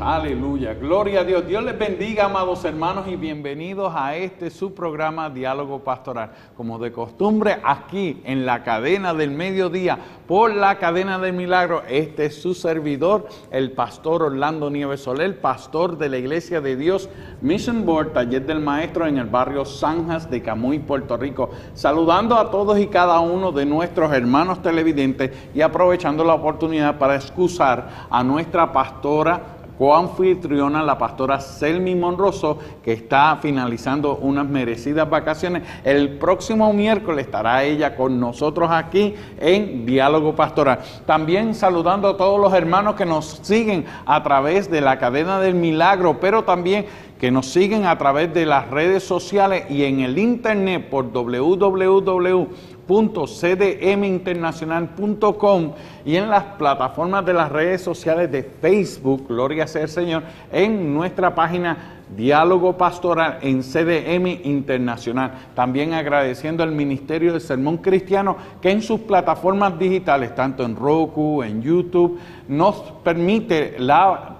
aleluya, gloria a Dios. Dios les bendiga, amados hermanos, y bienvenidos a este su programa Diálogo Pastoral. Como de costumbre, aquí en la cadena del mediodía, por la cadena del milagro, este es su servidor, el pastor Orlando Nieves Soler, pastor de la Iglesia de Dios Mission Board, taller del maestro en el barrio Sanjas de Camuy, Puerto Rico. Saludando a todos y cada uno de nuestros hermanos televidentes y aprovechando la oportunidad para excusar a nuestra pastora coanfitriona, la pastora Selmi Monroso, que está finalizando unas merecidas vacaciones. El próximo miércoles estará ella con nosotros aquí en Diálogo Pastoral. También saludando a todos los hermanos que nos siguen a través de la cadena del milagro, pero también que nos siguen a través de las redes sociales y en el internet por www www.cdminternacional.com y en las plataformas de las redes sociales de Facebook, Gloria sea el Señor, en nuestra página Diálogo Pastoral en CDM Internacional. También agradeciendo al Ministerio de Sermón Cristiano que en sus plataformas digitales, tanto en Roku, en YouTube, nos permite la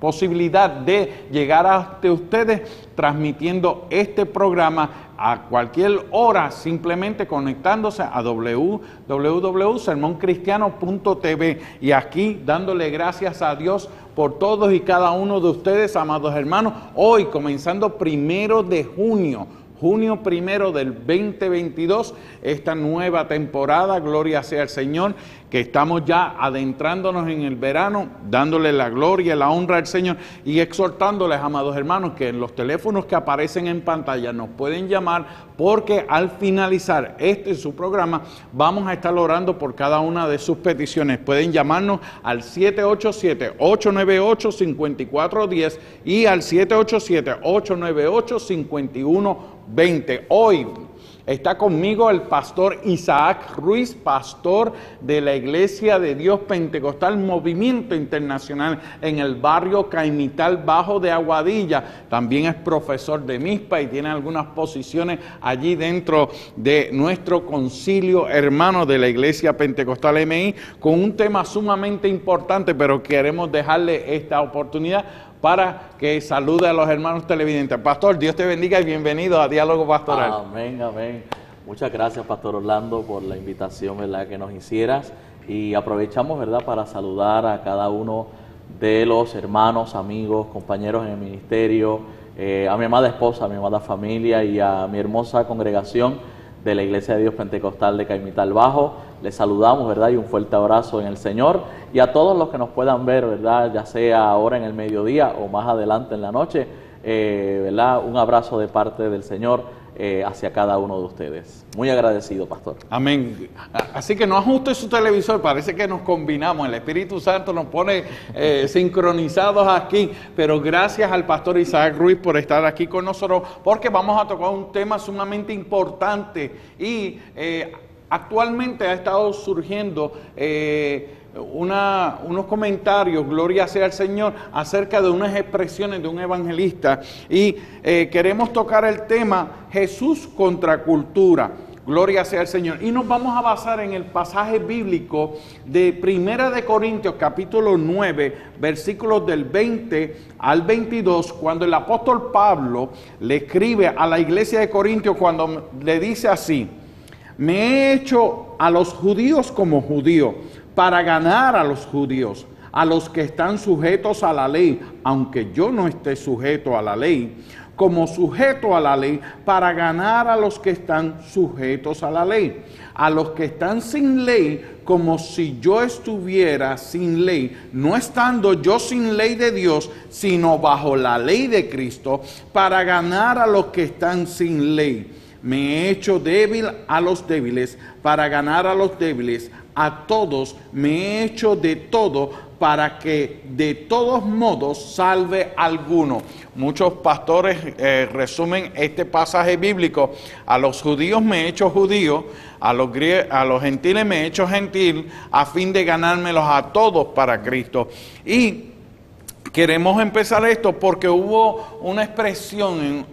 posibilidad de llegar hasta ustedes transmitiendo este programa a cualquier hora simplemente conectándose a www.sermoncristiano.tv y aquí dándole gracias a Dios por todos y cada uno de ustedes, amados hermanos, hoy comenzando primero de junio junio primero del 2022, esta nueva temporada, gloria sea al Señor, que estamos ya adentrándonos en el verano, dándole la gloria, la honra al Señor y exhortándoles, amados hermanos, que en los teléfonos que aparecen en pantalla nos pueden llamar porque al finalizar este su programa vamos a estar orando por cada una de sus peticiones. Pueden llamarnos al 787-898-5410 y al 787-898-5120. Hoy Está conmigo el pastor Isaac Ruiz, pastor de la Iglesia de Dios Pentecostal Movimiento Internacional en el barrio Caimital Bajo de Aguadilla. También es profesor de MISPA y tiene algunas posiciones allí dentro de nuestro concilio hermano de la Iglesia Pentecostal MI con un tema sumamente importante, pero queremos dejarle esta oportunidad para que salude a los hermanos televidentes. Pastor, Dios te bendiga y bienvenido a Diálogo Pastoral. Amén, amén. Muchas gracias, Pastor Orlando, por la invitación ¿verdad? que nos hicieras. Y aprovechamos ¿verdad? para saludar a cada uno de los hermanos, amigos, compañeros en el ministerio, eh, a mi amada esposa, a mi amada familia y a mi hermosa congregación de la Iglesia de Dios Pentecostal de Caimital Bajo. Les saludamos, ¿verdad? Y un fuerte abrazo en el Señor. Y a todos los que nos puedan ver, ¿verdad? Ya sea ahora en el mediodía o más adelante en la noche, eh, ¿verdad? Un abrazo de parte del Señor eh, hacia cada uno de ustedes. Muy agradecido, pastor. Amén. Así que no ajuste su televisor, parece que nos combinamos, el Espíritu Santo nos pone eh, sincronizados aquí, pero gracias al pastor Isaac Ruiz por estar aquí con nosotros, porque vamos a tocar un tema sumamente importante y eh, actualmente ha estado surgiendo unos comentarios, gloria sea al Señor, acerca de unas expresiones de un evangelista y eh, queremos tocar el tema Jesús contra cultura. Gloria sea al Señor. Y nos vamos a basar en el pasaje bíblico de Primera de Corintios capítulo 9, versículos del 20 al 22, cuando el apóstol Pablo le escribe a la iglesia de Corintios cuando le dice así: "Me he hecho a los judíos como judío para ganar a los judíos, a los que están sujetos a la ley, aunque yo no esté sujeto a la ley, como sujeto a la ley, para ganar a los que están sujetos a la ley, a los que están sin ley, como si yo estuviera sin ley, no estando yo sin ley de Dios, sino bajo la ley de Cristo, para ganar a los que están sin ley. Me he hecho débil a los débiles, para ganar a los débiles a todos, me he hecho de todo para que de todos modos salve alguno. Muchos pastores eh, resumen este pasaje bíblico, a los judíos me he hecho judío, a los, a los gentiles me he hecho gentil, a fin de ganármelos a todos para Cristo. Y queremos empezar esto porque hubo una expresión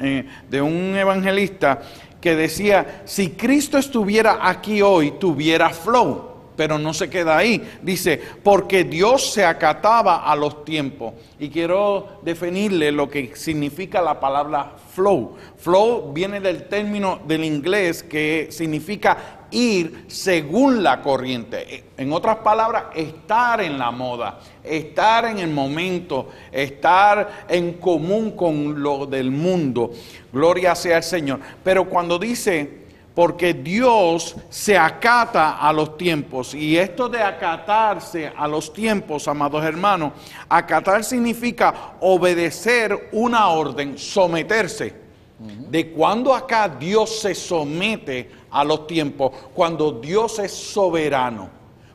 de un evangelista que decía, si Cristo estuviera aquí hoy, tuviera flow pero no se queda ahí. Dice, porque Dios se acataba a los tiempos. Y quiero definirle lo que significa la palabra flow. Flow viene del término del inglés que significa ir según la corriente. En otras palabras, estar en la moda, estar en el momento, estar en común con lo del mundo. Gloria sea al Señor. Pero cuando dice porque Dios se acata a los tiempos. Y esto de acatarse a los tiempos, amados hermanos, acatar significa obedecer una orden, someterse. De cuando acá Dios se somete a los tiempos, cuando Dios es soberano,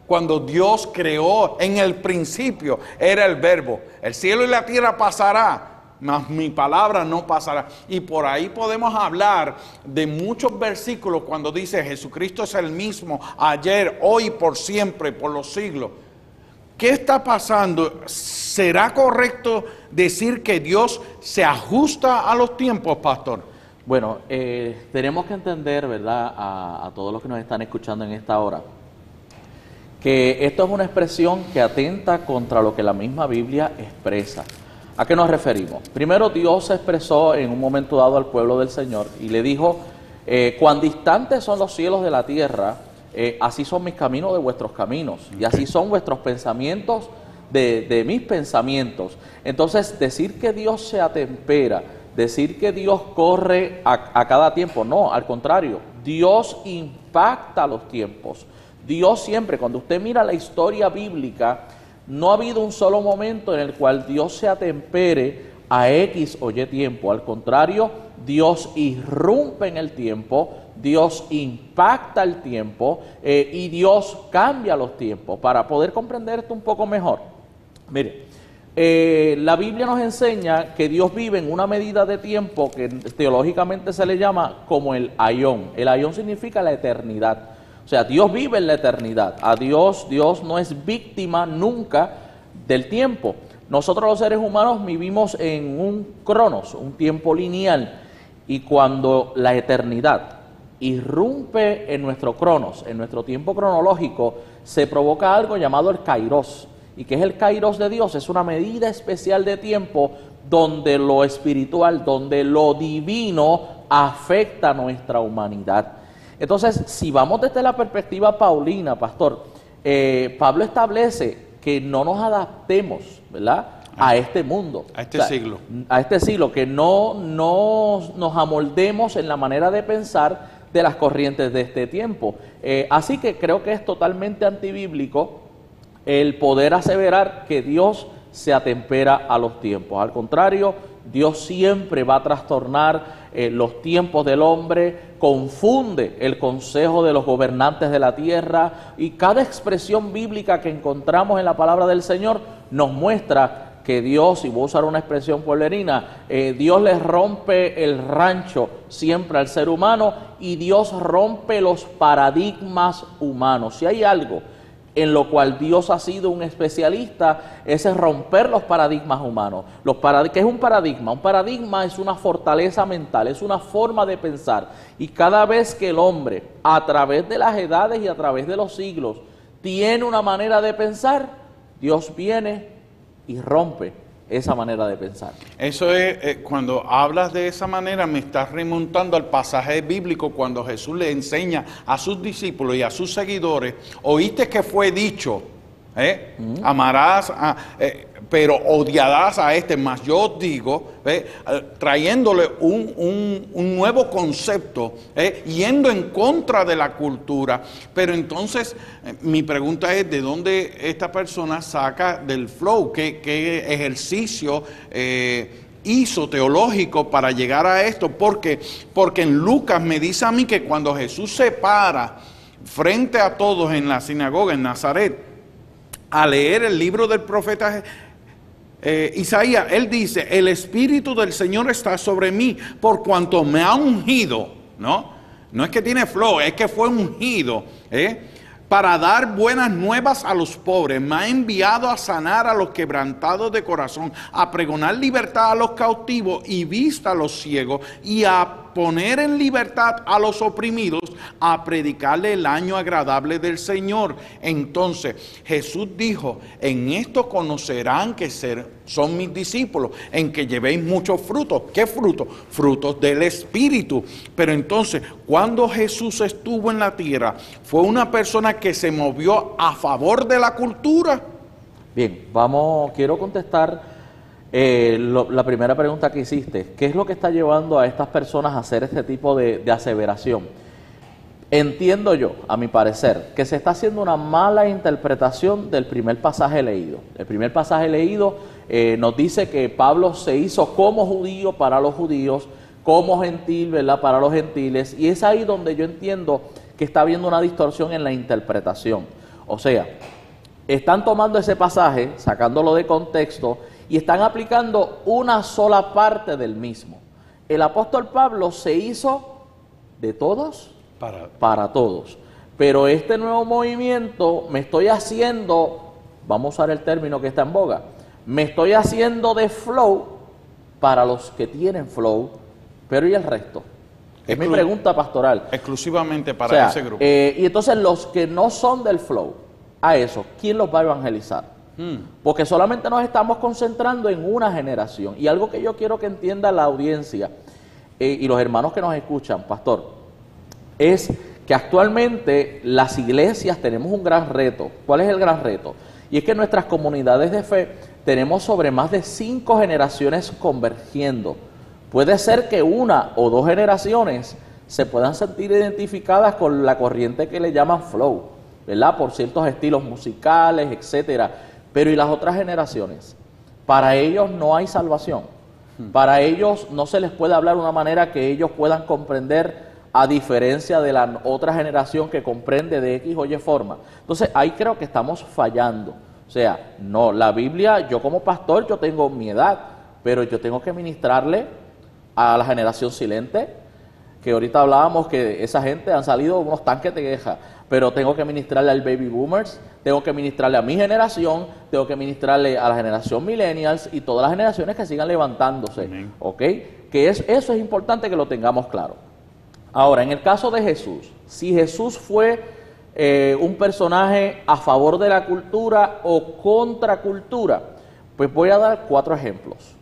cuando Dios creó en el principio, era el verbo, el cielo y la tierra pasará, mas mi palabra no pasará. Y por ahí podemos hablar de muchos versículos cuando dice Jesucristo es el mismo ayer, hoy, por siempre, por los siglos. ¿Qué está pasando? ¿Será correcto decir que Dios se ajusta a los tiempos, pastor? Bueno, eh, tenemos que entender, ¿verdad?, a todos los que nos están escuchando en esta hora, que esto es una expresión que atenta contra lo que la misma Biblia expresa. ¿A qué nos referimos? Primero Dios se expresó en un momento dado al pueblo del Señor y le dijo, eh, cuán distantes son los cielos de la tierra, eh, así son mis caminos de vuestros caminos y así son vuestros pensamientos de, mis pensamientos. Entonces, decir que Dios se atempera, decir que Dios corre a, a cada tiempo, no, al contrario, Dios impacta los tiempos. Dios siempre, cuando usted mira la historia bíblica, no ha habido un solo momento en el cual Dios se atempere a X o Y tiempo. Al contrario, Dios irrumpe en el tiempo, Dios impacta el tiempo eh, y Dios cambia los tiempos. Para poder comprender esto un poco mejor, mire, eh, la Biblia nos enseña que Dios vive en una medida de tiempo que teológicamente se le llama como el ayón. El ayón significa la eternidad. Sea, Dios vive en la eternidad. A Dios, Dios no es víctima nunca del tiempo. Nosotros los seres humanos vivimos en un cronos, un tiempo lineal. Y cuando la eternidad irrumpe en nuestro cronos, en nuestro tiempo cronológico, se provoca algo llamado el kairos. ¿Y que es el kairos de Dios? Es una medida especial de tiempo donde lo espiritual, donde lo divino afecta a nuestra humanidad. Entonces, si vamos desde la perspectiva paulina, pastor, eh, Pablo establece que no nos adaptemos, ¿verdad? A este mundo. A este siglo. A este siglo, que no, no nos amoldemos en la manera de pensar de las corrientes de este tiempo. Eh, así que creo que es totalmente antibíblico el poder aseverar que Dios se atempera a los tiempos. Al contrario, Dios siempre va a trastornar eh, los tiempos del hombre, confunde el consejo de los gobernantes de la tierra y cada expresión bíblica que encontramos en la palabra del Señor nos muestra que Dios, y voy a usar una expresión pueblerina, eh, Dios le rompe el rancho siempre al ser humano y Dios rompe los paradigmas humanos. Si hay algo en lo cual Dios ha sido un especialista, es romper los paradigmas humanos. Los ¿Qué es un paradigma? Un paradigma es una fortaleza mental, es una forma de pensar. Y cada vez que el hombre, a través de las edades y a través de los siglos, tiene una manera de pensar, Dios viene y rompe esa manera de pensar. Eso es, eh, cuando hablas de esa manera, me estás remontando al pasaje bíblico cuando Jesús le enseña a sus discípulos y a sus seguidores, oíste que fue dicho, ¿eh? amarás a... Eh, pero odiarás a este, más yo digo, eh, trayéndole un, nuevo concepto, eh, yendo en contra de la cultura. Pero entonces eh, mi pregunta es, ¿de dónde esta persona saca del flow? ¿Qué, qué ejercicio hizo teológico para llegar a esto? Porque, porque en Lucas me dice a mí que cuando Jesús se para frente a todos en la sinagoga en Nazaret, a leer el libro del profeta eh, Isaías, él dice, el Espíritu del Señor está sobre mí por cuanto me ha ungido, ¿no? No es que tiene flor, es que fue ungido, ¿eh? Para dar buenas nuevas a los pobres, me ha enviado a sanar a los quebrantados de corazón, a pregonar libertad a los cautivos y vista a los ciegos y a poner en libertad a los oprimidos, a predicarle el año agradable del Señor. Entonces Jesús dijo, en esto conocerán que son mis discípulos, en que llevéis muchos frutos. ¿Qué frutos? Frutos del Espíritu. Pero entonces, cuando Jesús estuvo en la tierra, fue una persona que se movió a favor de la cultura. Bien, vamos, quiero contestar eh, la primera pregunta que hiciste, ¿qué es lo que está llevando a estas personas a hacer este tipo de, aseveración? Entiendo yo, a mi parecer, que se está haciendo una mala interpretación del primer pasaje leído. El primer pasaje leído eh, nos dice que Pablo se hizo como judío para los judíos, como gentil, ¿verdad? Para los gentiles. Y es ahí donde yo entiendo que está habiendo una distorsión en la interpretación. O sea, están tomando ese pasaje, sacándolo de contexto y están aplicando una sola parte del mismo. El apóstol Pablo se hizo de todos para, para todos. Pero este nuevo movimiento me estoy haciendo, vamos a usar el término que está en boga, me estoy haciendo de flow para los que tienen flow, pero ¿y el resto? Es mi pregunta pastoral. Exclusivamente para ese grupo. Eh, y entonces los que no son del flow, a eso, ¿quién los va a evangelizar? Mm. Porque solamente nos estamos concentrando en una generación. Y algo que yo quiero que entienda la audiencia eh, y los hermanos que nos escuchan, pastor, es que actualmente las iglesias tenemos un gran reto. ¿Cuál es el gran reto? Y es que nuestras comunidades de fe tenemos sobre más de cinco generaciones convergiendo. Puede ser que una o dos generaciones se puedan sentir identificadas con la corriente que le llaman flow, ¿verdad? Por ciertos estilos musicales, etcétera. Pero ¿y las otras generaciones? Para ellos no hay salvación. Para ellos no se les puede hablar de una manera que ellos puedan comprender a diferencia de la otra generación que comprende de X o Y forma. Entonces ahí creo que estamos fallando. O sea, no, la Biblia, yo como pastor, yo tengo mi edad, pero yo tengo que ministrarle a la generación silente, que ahorita hablábamos que esa gente han salido unos tanques de guerra, pero tengo que ministrarle al baby boomers, tengo que ministrarle a mi generación, tengo que ministrarle a la generación millennials y todas las generaciones que sigan levantándose. ¿Ok? Que es, eso es importante que lo tengamos claro. Ahora, en el caso de Jesús, si Jesús fue eh, un personaje a favor de la cultura o contra cultura, pues voy a dar cuatro ejemplos.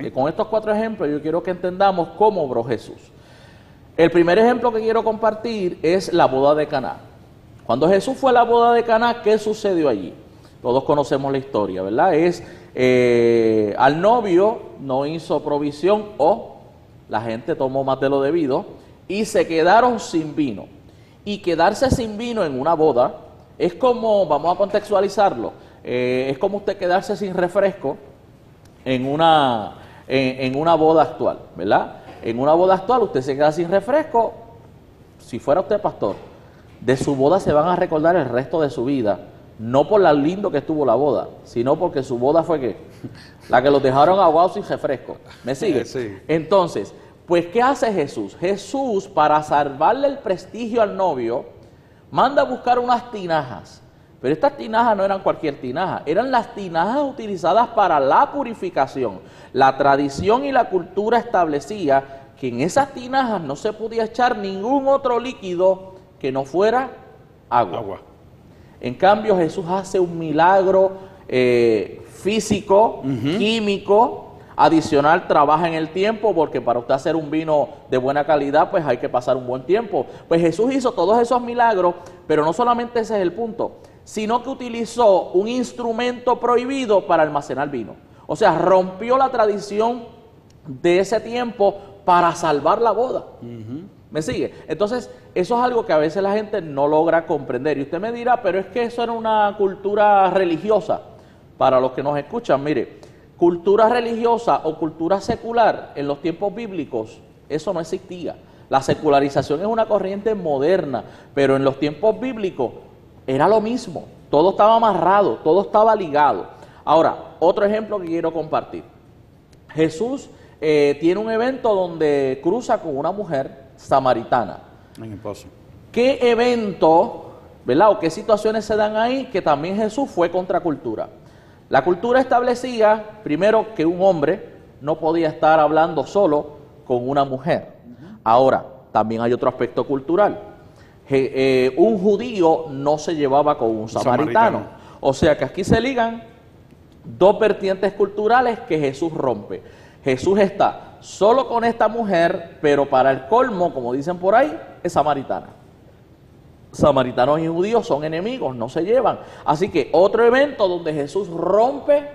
Y con estos cuatro ejemplos yo quiero que entendamos cómo obró Jesús. El primer ejemplo que quiero compartir es la boda de Caná. Cuando Jesús fue a la boda de Caná, ¿qué sucedió allí? Todos conocemos la historia, ¿verdad? Es eh, al novio no hizo provisión o la gente tomó más de lo debido y se quedaron sin vino. Y quedarse sin vino en una boda es como, vamos a contextualizarlo, eh, es como usted quedarse sin refresco en una, en una boda actual, ¿verdad? En una boda actual usted se queda sin refresco, si fuera usted pastor, de su boda se van a recordar el resto de su vida. No por lo lindo que estuvo la boda, sino porque su boda fue que la que los dejaron ahogados sin refresco. ¿Me sigue? Sí. Entonces, pues ¿qué hace Jesús? Jesús, para salvarle el prestigio al novio, manda a buscar unas tinajas. Pero estas tinajas no eran cualquier tinaja, eran las tinajas utilizadas para la purificación. La tradición y la cultura establecía que en esas tinajas no se podía echar ningún otro líquido que no fuera agua. En cambio, Jesús hace un milagro eh, físico, químico, adicional, trabaja en el tiempo, porque para usted hacer un vino de buena calidad, pues hay que pasar un buen tiempo. Pues Jesús hizo todos esos milagros, pero no solamente ese es el punto, sino que utilizó un instrumento prohibido para almacenar vino. O sea, rompió la tradición de ese tiempo para salvar la boda. ¿Me sigue? Entonces, eso es algo que a veces la gente no logra comprender. Y usted me dirá, pero es que eso era una cultura religiosa. Para los que nos escuchan, mire, cultura religiosa o cultura secular en los tiempos bíblicos, eso no existía. La secularización es una corriente moderna, pero en los tiempos bíblicos era lo mismo. Todo estaba amarrado, todo estaba ligado. Ahora, otro ejemplo que quiero compartir. Jesús eh, tiene un evento donde cruza con una mujer samaritana. ¿Qué evento, verdad, o qué situaciones se dan ahí que también Jesús fue contra cultura? La cultura establecía, primero, que un hombre no podía estar hablando solo con una mujer. Ahora, también hay otro aspecto cultural. Je- eh, un judío no se llevaba con un samaritano. samaritano. O sea que aquí se ligan dos vertientes culturales que Jesús rompe. Jesús está solo con esta mujer, pero para el colmo, como dicen por ahí, es samaritana. Samaritanos y judíos son enemigos, no se llevan. Así que otro evento donde Jesús rompe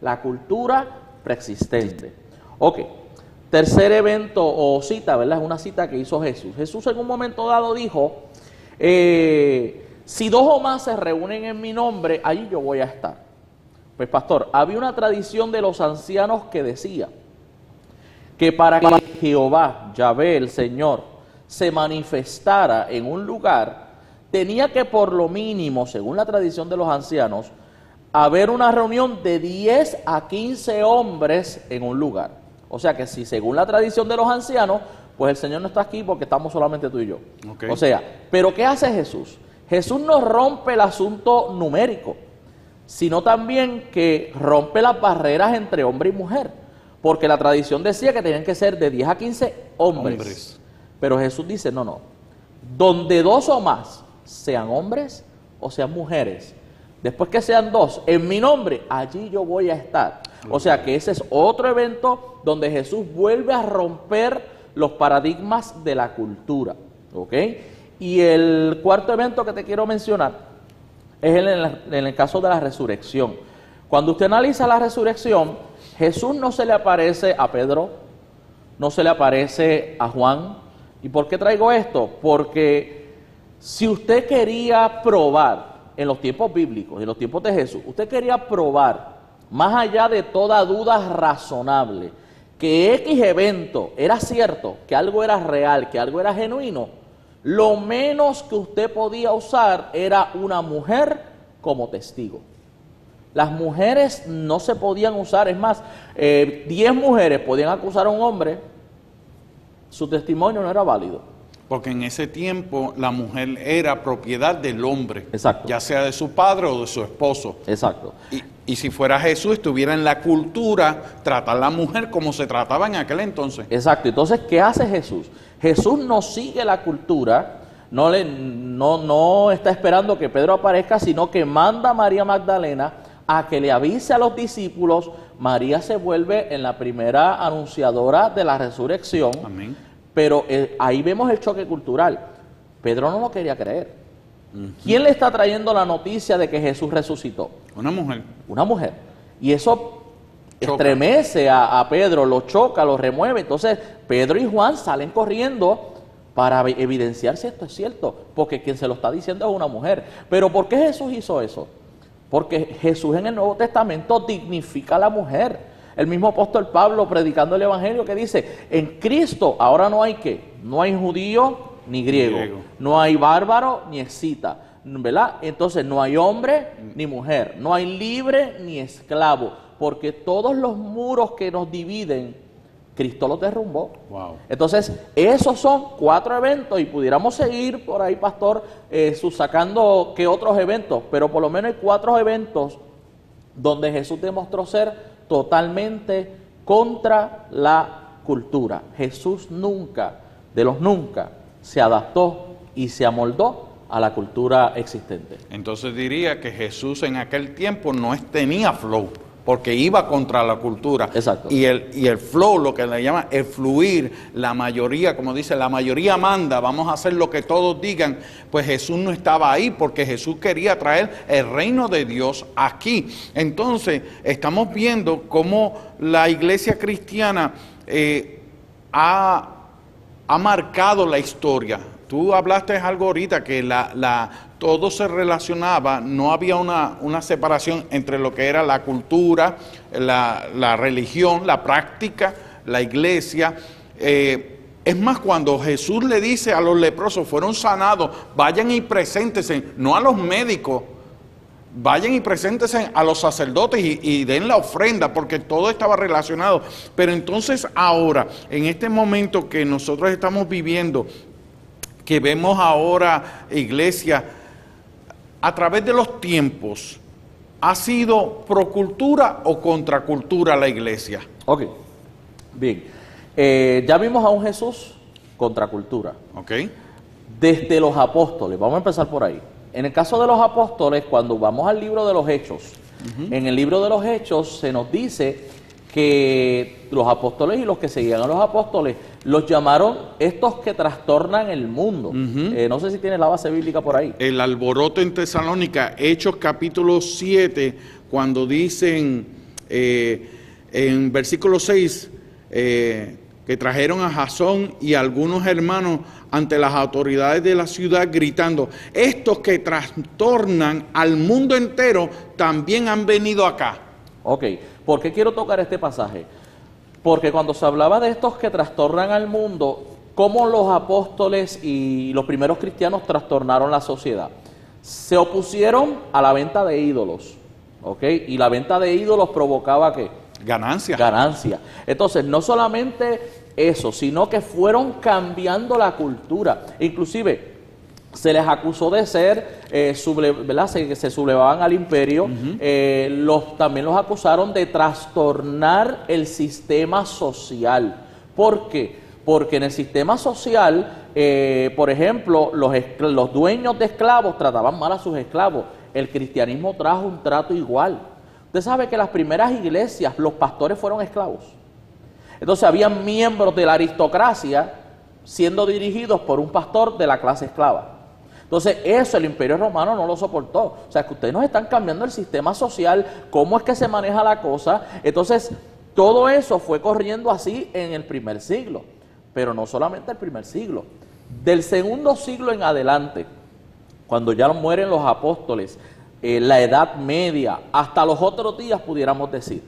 la cultura preexistente. Ok, tercer evento o cita, ¿verdad? Es una cita que hizo Jesús. Jesús en un momento dado dijo, eh, si dos o más se reúnen en mi nombre, allí yo voy a estar. Pues pastor, había una tradición de los ancianos que decía que para que Jehová, Yahvé, el Señor, se manifestara en un lugar, tenía que por lo mínimo, según la tradición de los ancianos, haber una reunión de 10 a 15 hombres en un lugar. O sea que si según la tradición de los ancianos, pues el Señor no está aquí porque estamos solamente tú y yo. O sea, pero ¿qué hace Jesús? Jesús no rompe el asunto numérico, sino también que rompe las barreras entre hombre y mujer. Porque la tradición decía que tenían que ser de 10 a 15 hombres. Hombres. Pero Jesús dice, no, no. Donde dos o más sean hombres o sean mujeres, después que sean dos, en mi nombre, allí yo voy a estar. O sea que ese es otro evento donde Jesús vuelve a romper los paradigmas de la cultura. ¿Ok? Y el cuarto evento que te quiero mencionar es en el, caso de la resurrección. Cuando usted analiza la resurrección, Jesús no se le aparece a Pedro, no se le aparece a Juan. ¿Y por qué traigo esto? Porque si usted quería probar en los tiempos bíblicos, en los tiempos de Jesús, usted quería probar, más allá de toda duda razonable, que X evento era cierto, que algo era real, que algo era genuino, lo menos que usted podía usar era una mujer como testigo. Las mujeres no se podían usar, es más, 10 mujeres podían acusar a un hombre, su testimonio no era válido. Porque en ese tiempo la mujer era propiedad del hombre, Exacto. ya sea de su padre o de su esposo. Exacto. Y, y si fuera Jesús, estuviera en la cultura, tratar a la mujer como se trataba en aquel entonces. Exacto. Entonces, ¿qué hace Jesús? Jesús no sigue la cultura, no, le, no, no está esperando que Pedro aparezca, sino que manda a María Magdalena a que le avise a los discípulos. María se vuelve en la primera anunciadora de la resurrección. Amén. Pero eh, ahí vemos el choque cultural. Pedro no lo quería creer. ¿Quién le está trayendo la noticia de que Jesús resucitó? Una mujer. Una mujer. Y eso Choca. estremece a, a Pedro, lo choca, lo remueve. Entonces Pedro y Juan salen corriendo para evi- evidenciar si esto es cierto, porque quien se lo está diciendo es una mujer. Pero ¿por qué Jesús hizo eso? Porque Jesús en el Nuevo Testamento dignifica a la mujer. El mismo apóstol Pablo predicando el Evangelio que dice, en Cristo ahora no hay qué, no hay judío ni griego, Griego. no hay bárbaro ni escita, ¿verdad? Entonces no hay hombre ni mujer, no hay libre ni esclavo, porque todos los muros que nos dividen, Cristo los derrumbó. Wow. Entonces, esos son cuatro eventos y pudiéramos seguir por ahí, pastor, eh, sacando que otros eventos, pero por lo menos hay cuatro eventos donde Jesús demostró ser totalmente contra la cultura. Jesús nunca, de los nunca, se adaptó y se amoldó a la cultura existente. Entonces diría que Jesús en aquel tiempo no tenía flow, porque iba contra la cultura. Exacto. Y el, y el flow, lo que le llama el fluir, la mayoría, como dice, la mayoría manda, vamos a hacer lo que todos digan, pues Jesús no estaba ahí porque Jesús quería traer el reino de Dios aquí. Entonces, estamos viendo cómo la iglesia cristiana eh, ha ha marcado la historia. Tú hablaste algo ahorita que la, la- todo se relacionaba, no había una, una separación entre lo que era la cultura, la, la religión, la práctica, la iglesia. Eh, es más, cuando Jesús le dice a los leprosos, fueron sanados, vayan y preséntense, no a los médicos, vayan y preséntense a los sacerdotes y, y den la ofrenda, porque todo estaba relacionado. Pero entonces ahora, en este momento que nosotros estamos viviendo, que vemos ahora iglesia, a través de los tiempos, ¿ha sido procultura o contracultura la iglesia? Ok, bien. Eh, ya vimos a un Jesús contracultura. ¿Ok? Desde los apóstoles, vamos a empezar por ahí. En el caso de los apóstoles, cuando vamos al libro de los Hechos, en el libro de los Hechos se nos dice que los apóstoles y los que seguían a los apóstoles los llamaron estos que trastornan el mundo. Eh, no sé si tiene la base bíblica por ahí. El alboroto en Tesalónica, Hechos capítulo 7, cuando dicen eh, en versículo 6 eh, que trajeron a Jasón y algunos hermanos ante las autoridades de la ciudad gritando, estos que trastornan al mundo entero también han venido acá. Ok, ¿por qué quiero tocar este pasaje? Porque cuando se hablaba de estos que trastornan al mundo, ¿cómo los apóstoles y los primeros cristianos trastornaron la sociedad? Se opusieron a la venta de ídolos, ¿ok? Y la venta de ídolos provocaba qué? Ganancia. Ganancia. Entonces, no solamente eso, sino que fueron cambiando la cultura. Inclusive, se les acusó de ser, eh, ¿verdad? Se, se sublevaban al imperio, eh, los, también los acusaron de trastornar el sistema social. ¿Por qué? Porque en el sistema social, eh, por ejemplo, los, los dueños de esclavos trataban mal a sus esclavos. El cristianismo trajo un trato igual. Usted sabe que las primeras iglesias, los pastores fueron esclavos. Entonces habían miembros de la aristocracia siendo dirigidos por un pastor de la clase esclava. Entonces eso el imperio romano no lo soportó. O sea que ustedes nos están cambiando el sistema social, cómo es que se maneja la cosa. Entonces todo eso fue corriendo así en el primer siglo. Pero no solamente el primer siglo. Del segundo siglo en adelante, cuando ya mueren los apóstoles, en la Edad Media, hasta los otros días pudiéramos decir,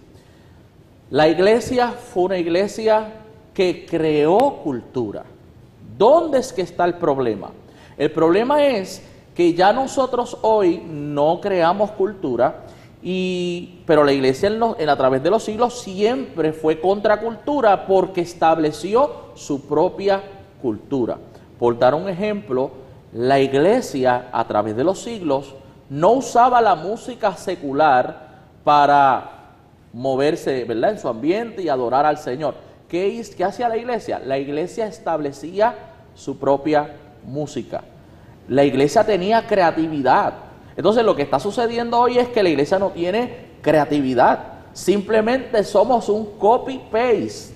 la iglesia fue una iglesia que creó cultura. ¿Dónde es que está el problema? El problema es que ya nosotros hoy no creamos cultura, y, pero la iglesia en, a través de los siglos siempre fue contracultura porque estableció su propia cultura. Por dar un ejemplo, la iglesia a través de los siglos no usaba la música secular para moverse en su ambiente y adorar al Señor. ¿Qué, ¿Qué hacía la iglesia? La iglesia establecía su propia música. La iglesia tenía creatividad. Entonces lo que está sucediendo hoy es que la iglesia no tiene creatividad. Simplemente somos un copy-paste.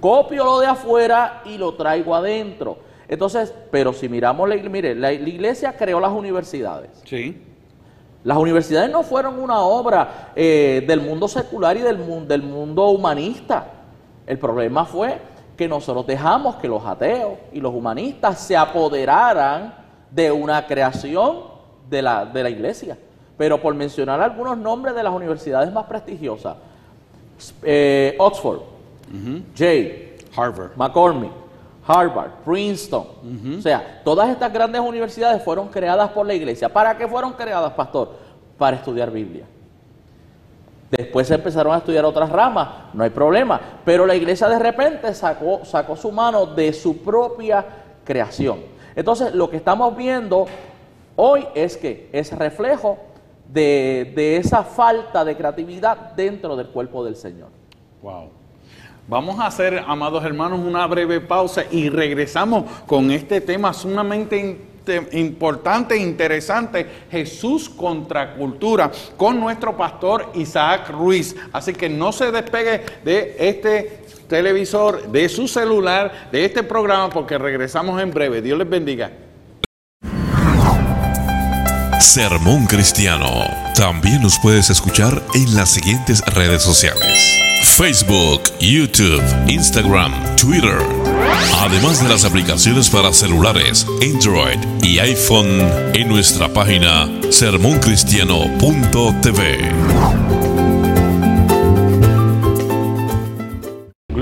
Copio lo de afuera y lo traigo adentro. Entonces, pero si miramos la iglesia, mire, la iglesia creó las universidades. Sí. Las universidades no fueron una obra eh, del mundo secular y del, del mundo humanista. El problema fue que nosotros dejamos que los ateos y los humanistas se apoderaran de una creación de la, de la iglesia. Pero por mencionar algunos nombres de las universidades más prestigiosas, eh, Oxford, Jay, Harvard, McCormick, Harvard, Princeton. O sea, todas estas grandes universidades fueron creadas por la iglesia. ¿Para qué fueron creadas, pastor? Para estudiar Biblia. Después se empezaron a estudiar otras ramas, no hay problema. Pero la iglesia de repente sacó, sacó su mano de su propia creación. Entonces, lo que estamos viendo hoy es que es reflejo de, de esa falta de creatividad dentro del cuerpo del Señor. Wow. Vamos a hacer, amados hermanos, una breve pausa y regresamos con este tema sumamente importante e interesante, Jesús contra cultura, con nuestro pastor Isaac Ruiz. Así que no se despegue de este televisor, de su celular, de este programa, porque regresamos en breve. Dios les bendiga. Sermón Cristiano. También nos puedes escuchar en las siguientes redes sociales. Facebook, YouTube, Instagram, Twitter. Además de las aplicaciones para celulares, Android y iPhone en nuestra página sermoncristiano.tv.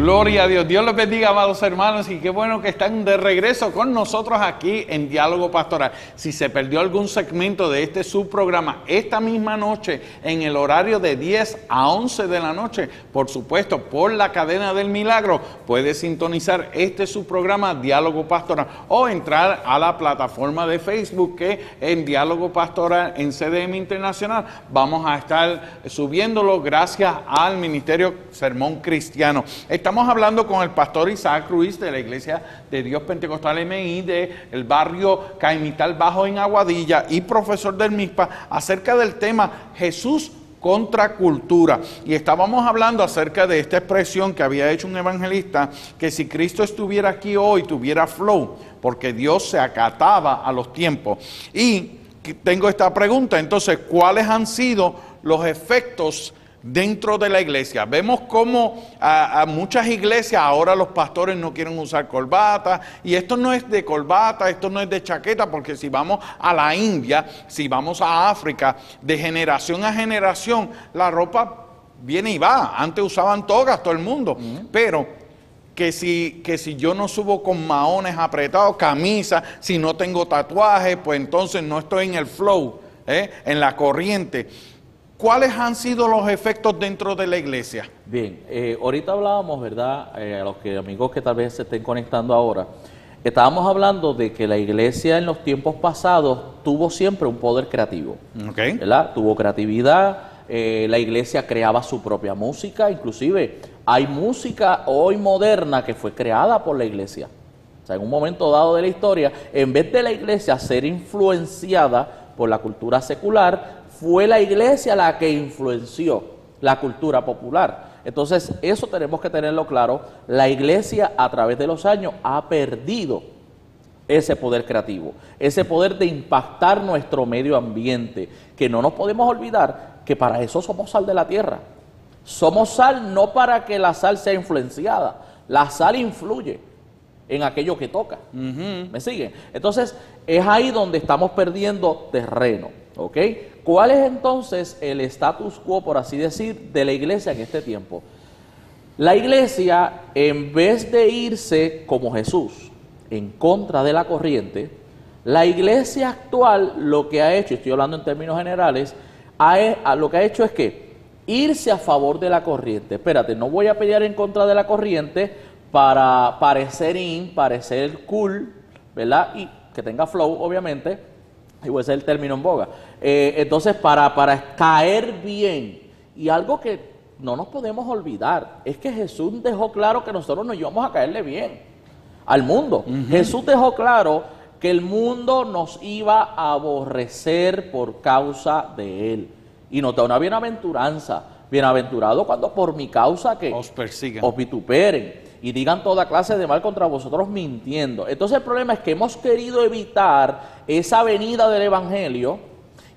Gloria a Dios. Dios los bendiga, amados hermanos, y qué bueno que están de regreso con nosotros aquí en Diálogo Pastoral. Si se perdió algún segmento de este subprograma esta misma noche, en el horario de 10 a 11 de la noche, por supuesto, por la cadena del milagro, puede sintonizar este subprograma Diálogo Pastoral o entrar a la plataforma de Facebook que en Diálogo Pastoral en CDM Internacional vamos a estar subiéndolo gracias al Ministerio Sermón Cristiano. Estamos estamos hablando con el pastor Isaac Ruiz de la Iglesia de Dios Pentecostal MI de el barrio Caimital Bajo en Aguadilla y profesor del MISPA acerca del tema Jesús contra cultura. Y estábamos hablando acerca de esta expresión que había hecho un evangelista, que si Cristo estuviera aquí hoy, tuviera flow, porque Dios se acataba a los tiempos. Y tengo esta pregunta, entonces, ¿cuáles han sido los efectos dentro de la iglesia. Vemos cómo a, muchas iglesias ahora los pastores no quieren usar corbata y esto no es de corbata, esto no es de chaqueta, porque si vamos a la India, si vamos a África, de generación a generación, la ropa viene y va. Antes usaban togas todo el mundo, pero que si, que si yo no subo con maones apretados, camisa, si no tengo tatuajes, pues entonces no estoy en el flow, ¿eh? en la corriente. ¿Cuáles han sido los efectos dentro de la iglesia? Bien, eh, ahorita hablábamos, ¿verdad? Eh, a los que, amigos que tal vez se estén conectando ahora, estábamos hablando de que la iglesia en los tiempos pasados tuvo siempre un poder creativo. Okay. ¿verdad? Tuvo creatividad, eh, la iglesia creaba su propia música, inclusive hay música hoy moderna que fue creada por la iglesia. O sea, en un momento dado de la historia, en vez de la iglesia ser influenciada por la cultura secular, fue la iglesia la que influenció la cultura popular. Entonces, eso tenemos que tenerlo claro. La iglesia a través de los años ha perdido ese poder creativo, ese poder de impactar nuestro medio ambiente, que no nos podemos olvidar que para eso somos sal de la tierra. Somos sal no para que la sal sea influenciada, la sal influye en aquello que toca. ¿Me siguen? Entonces, es ahí donde estamos perdiendo terreno. ¿Ok? ¿Cuál es entonces el status quo, por así decir, de la iglesia en este tiempo? La iglesia, en vez de irse como Jesús en contra de la corriente, la iglesia actual lo que ha hecho, estoy hablando en términos generales, lo que ha hecho es que irse a favor de la corriente. Espérate, no voy a pelear en contra de la corriente para parecer in, parecer cool, ¿verdad? Y que tenga flow, obviamente, y ese es el término en boga. Eh, entonces, para, para caer bien, y algo que no nos podemos olvidar, es que Jesús dejó claro que nosotros nos íbamos a caerle bien al mundo. Jesús dejó claro que el mundo nos iba a aborrecer por causa de Él. Y nos da una bienaventuranza. Bienaventurado cuando por mi causa que os persigan, os vituperen y digan toda clase de mal contra vosotros mintiendo. Entonces el problema es que hemos querido evitar esa venida del Evangelio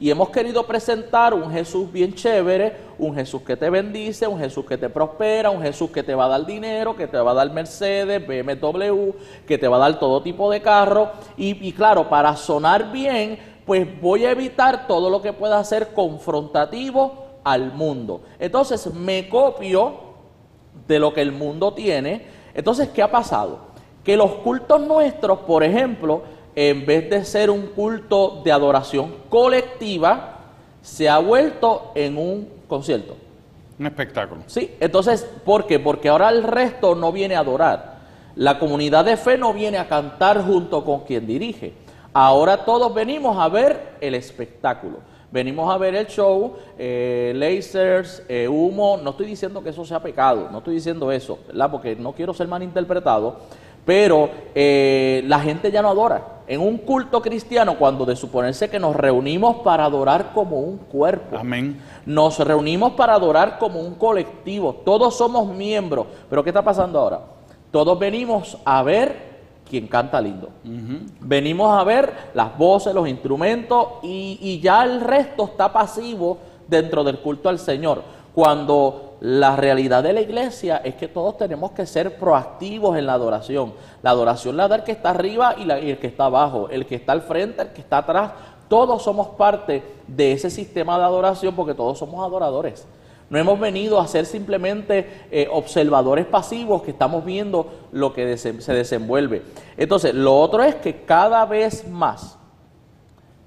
y hemos querido presentar un Jesús bien chévere, un Jesús que te bendice, un Jesús que te prospera, un Jesús que te va a dar dinero, que te va a dar Mercedes, BMW, que te va a dar todo tipo de carro. Y, y claro, para sonar bien, pues voy a evitar todo lo que pueda ser confrontativo al mundo. Entonces me copio de lo que el mundo tiene. Entonces, ¿qué ha pasado? Que los cultos nuestros, por ejemplo, en vez de ser un culto de adoración colectiva, se ha vuelto en un concierto. Un espectáculo. Sí, entonces, ¿por qué? Porque ahora el resto no viene a adorar. La comunidad de fe no viene a cantar junto con quien dirige. Ahora todos venimos a ver el espectáculo. Venimos a ver el show, eh, lasers, eh, humo. No estoy diciendo que eso sea pecado, no estoy diciendo eso, ¿verdad? Porque no quiero ser malinterpretado. Pero eh, la gente ya no adora. En un culto cristiano, cuando de suponerse que nos reunimos para adorar como un cuerpo, Amén. nos reunimos para adorar como un colectivo, todos somos miembros. Pero ¿qué está pasando ahora? Todos venimos a ver quien canta lindo. Venimos a ver las voces, los instrumentos y, ya el resto está pasivo dentro del culto al Señor. Cuando la realidad de la iglesia es que todos tenemos que ser proactivos en la adoración. La adoración la da el que está arriba y, y el que está abajo, el que está al frente, el que está atrás. Todos somos parte de ese sistema de adoración porque todos somos adoradores. No hemos venido a ser simplemente eh, observadores pasivos que estamos viendo lo que se desenvuelve. Entonces, lo otro es que cada vez más